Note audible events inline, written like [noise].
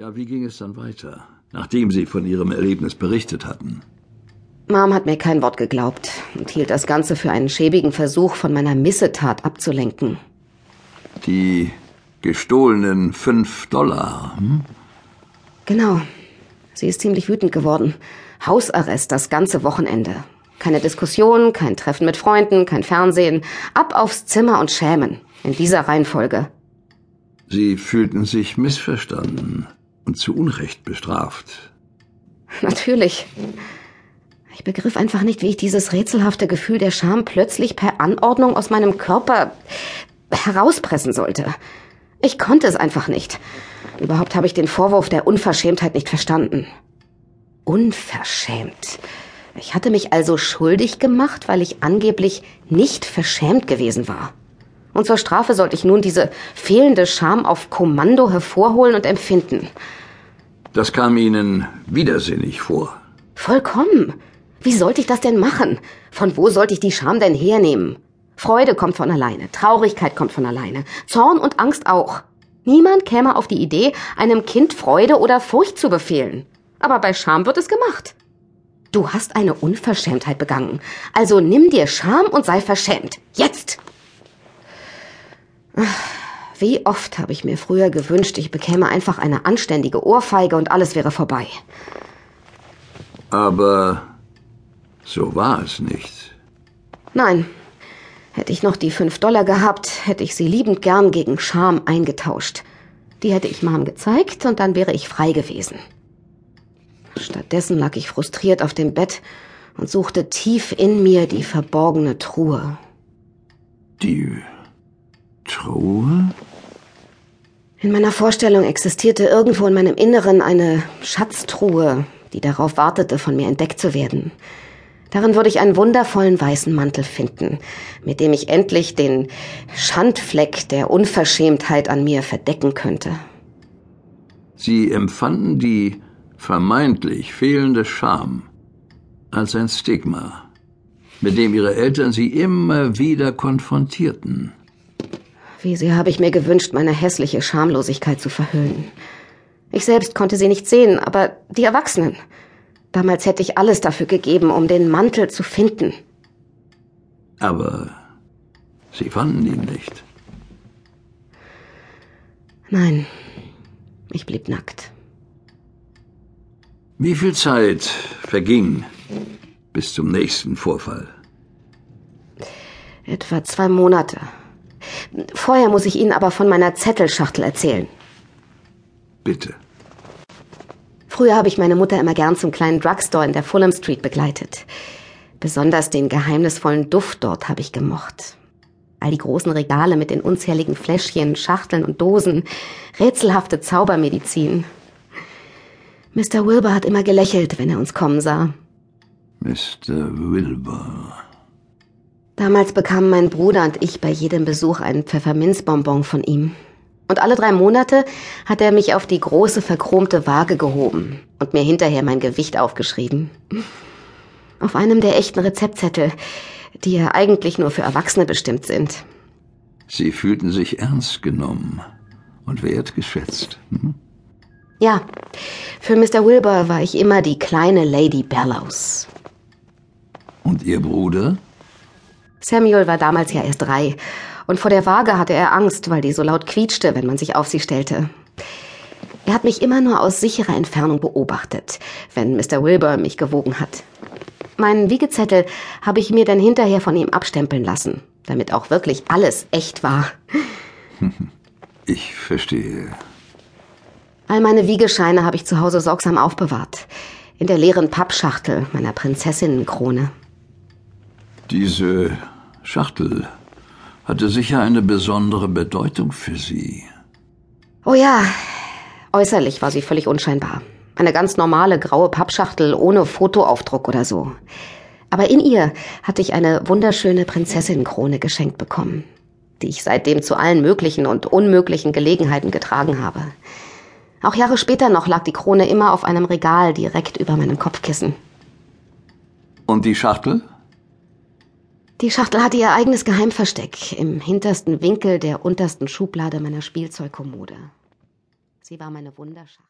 Ja, wie ging es dann weiter, nachdem Sie von Ihrem Erlebnis berichtet hatten? Mom hat mir kein Wort geglaubt und hielt das Ganze für einen schäbigen Versuch, von meiner Missetat abzulenken. Die gestohlenen fünf Dollar. Hm? Genau. Sie ist ziemlich wütend geworden. Hausarrest das ganze Wochenende. Keine Diskussion, kein Treffen mit Freunden, kein Fernsehen. Ab aufs Zimmer und schämen. In dieser Reihenfolge. Sie fühlten sich missverstanden und zu Unrecht bestraft. Natürlich. Ich begriff einfach nicht, wie ich dieses rätselhafte Gefühl der Scham plötzlich per Anordnung aus meinem Körper herauspressen sollte. Ich konnte es einfach nicht. Überhaupt habe ich den Vorwurf der Unverschämtheit nicht verstanden. Unverschämt. Ich hatte mich also schuldig gemacht, weil ich angeblich nicht verschämt gewesen war. Und zur Strafe sollte ich nun diese fehlende Scham auf Kommando hervorholen und empfinden. Das kam Ihnen widersinnig vor. Vollkommen. Wie sollte ich das denn machen? Von wo sollte ich die Scham denn hernehmen? Freude kommt von alleine, Traurigkeit kommt von alleine, Zorn und Angst auch. Niemand käme auf die Idee, einem Kind Freude oder Furcht zu befehlen. Aber bei Scham wird es gemacht. Du hast eine Unverschämtheit begangen. Also nimm dir Scham und sei verschämt. Jetzt! Wie oft habe ich mir früher gewünscht, ich bekäme einfach eine anständige Ohrfeige und alles wäre vorbei. Aber so war es nicht. Nein. Hätte ich noch die fünf Dollar gehabt, hätte ich sie liebend gern gegen Scham eingetauscht. Die hätte ich Mom gezeigt und dann wäre ich frei gewesen. Stattdessen lag ich frustriert auf dem Bett und suchte tief in mir die verborgene Truhe. Die Truhe? In meiner Vorstellung existierte irgendwo in meinem Inneren eine Schatztruhe, die darauf wartete, von mir entdeckt zu werden. Darin würde ich einen wundervollen weißen Mantel finden, mit dem ich endlich den Schandfleck der Unverschämtheit an mir verdecken könnte. Sie empfanden die vermeintlich fehlende Scham als ein Stigma, mit dem ihre Eltern sie immer wieder konfrontierten. Wie sehr habe ich mir gewünscht, meine hässliche Schamlosigkeit zu verhüllen. Ich selbst konnte sie nicht sehen, aber die Erwachsenen. Damals hätte ich alles dafür gegeben, um den Mantel zu finden. Aber Sie fanden ihn nicht. Nein, ich blieb nackt. Wie viel Zeit verging bis zum nächsten Vorfall? Etwa zwei Monate. Vorher muss ich Ihnen aber von meiner Zettelschachtel erzählen. Bitte. Früher habe ich meine Mutter immer gern zum kleinen Drugstore in der Fulham Street begleitet. Besonders den geheimnisvollen Duft dort habe ich gemocht. All die großen Regale mit den unzähligen Fläschchen, Schachteln und Dosen, rätselhafte Zaubermedizin. Mr. Wilbur hat immer gelächelt, wenn er uns kommen sah. Mr. Wilbur. Damals bekamen mein Bruder und ich bei jedem Besuch einen Pfefferminzbonbon von ihm. Und alle drei Monate hat er mich auf die große verchromte Waage gehoben und mir hinterher mein Gewicht aufgeschrieben. Auf einem der echten Rezeptzettel, die ja eigentlich nur für Erwachsene bestimmt sind. Sie fühlten sich ernst genommen und wertgeschätzt. Hm? Ja, für Mr. Wilbur war ich immer die kleine Lady Bellows. Und Ihr Bruder? Samuel war damals ja erst drei und vor der Waage hatte er Angst, weil die so laut quietschte, wenn man sich auf sie stellte. Er hat mich immer nur aus sicherer Entfernung beobachtet, wenn Mr. Wilbur mich gewogen hat. Meinen Wiegezettel habe ich mir dann hinterher von ihm abstempeln lassen, damit auch wirklich alles echt war. [laughs] Ich verstehe. All meine Wiegescheine habe ich zu Hause sorgsam aufbewahrt. In der leeren Pappschachtel meiner Prinzessinnenkrone. Diese Schachtel hatte sicher eine besondere Bedeutung für Sie. Oh ja, äußerlich war sie völlig unscheinbar. Eine ganz normale graue Pappschachtel ohne Fotoaufdruck oder so. Aber in ihr hatte ich eine wunderschöne Prinzessinnenkrone geschenkt bekommen, die ich seitdem zu allen möglichen und unmöglichen Gelegenheiten getragen habe. Auch Jahre später noch lag die Krone immer auf einem Regal direkt über meinem Kopfkissen. Und die Schachtel? Die Schachtel hatte ihr eigenes Geheimversteck im hintersten Winkel der untersten Schublade meiner Spielzeugkommode. Sie war meine Wunderschachtel.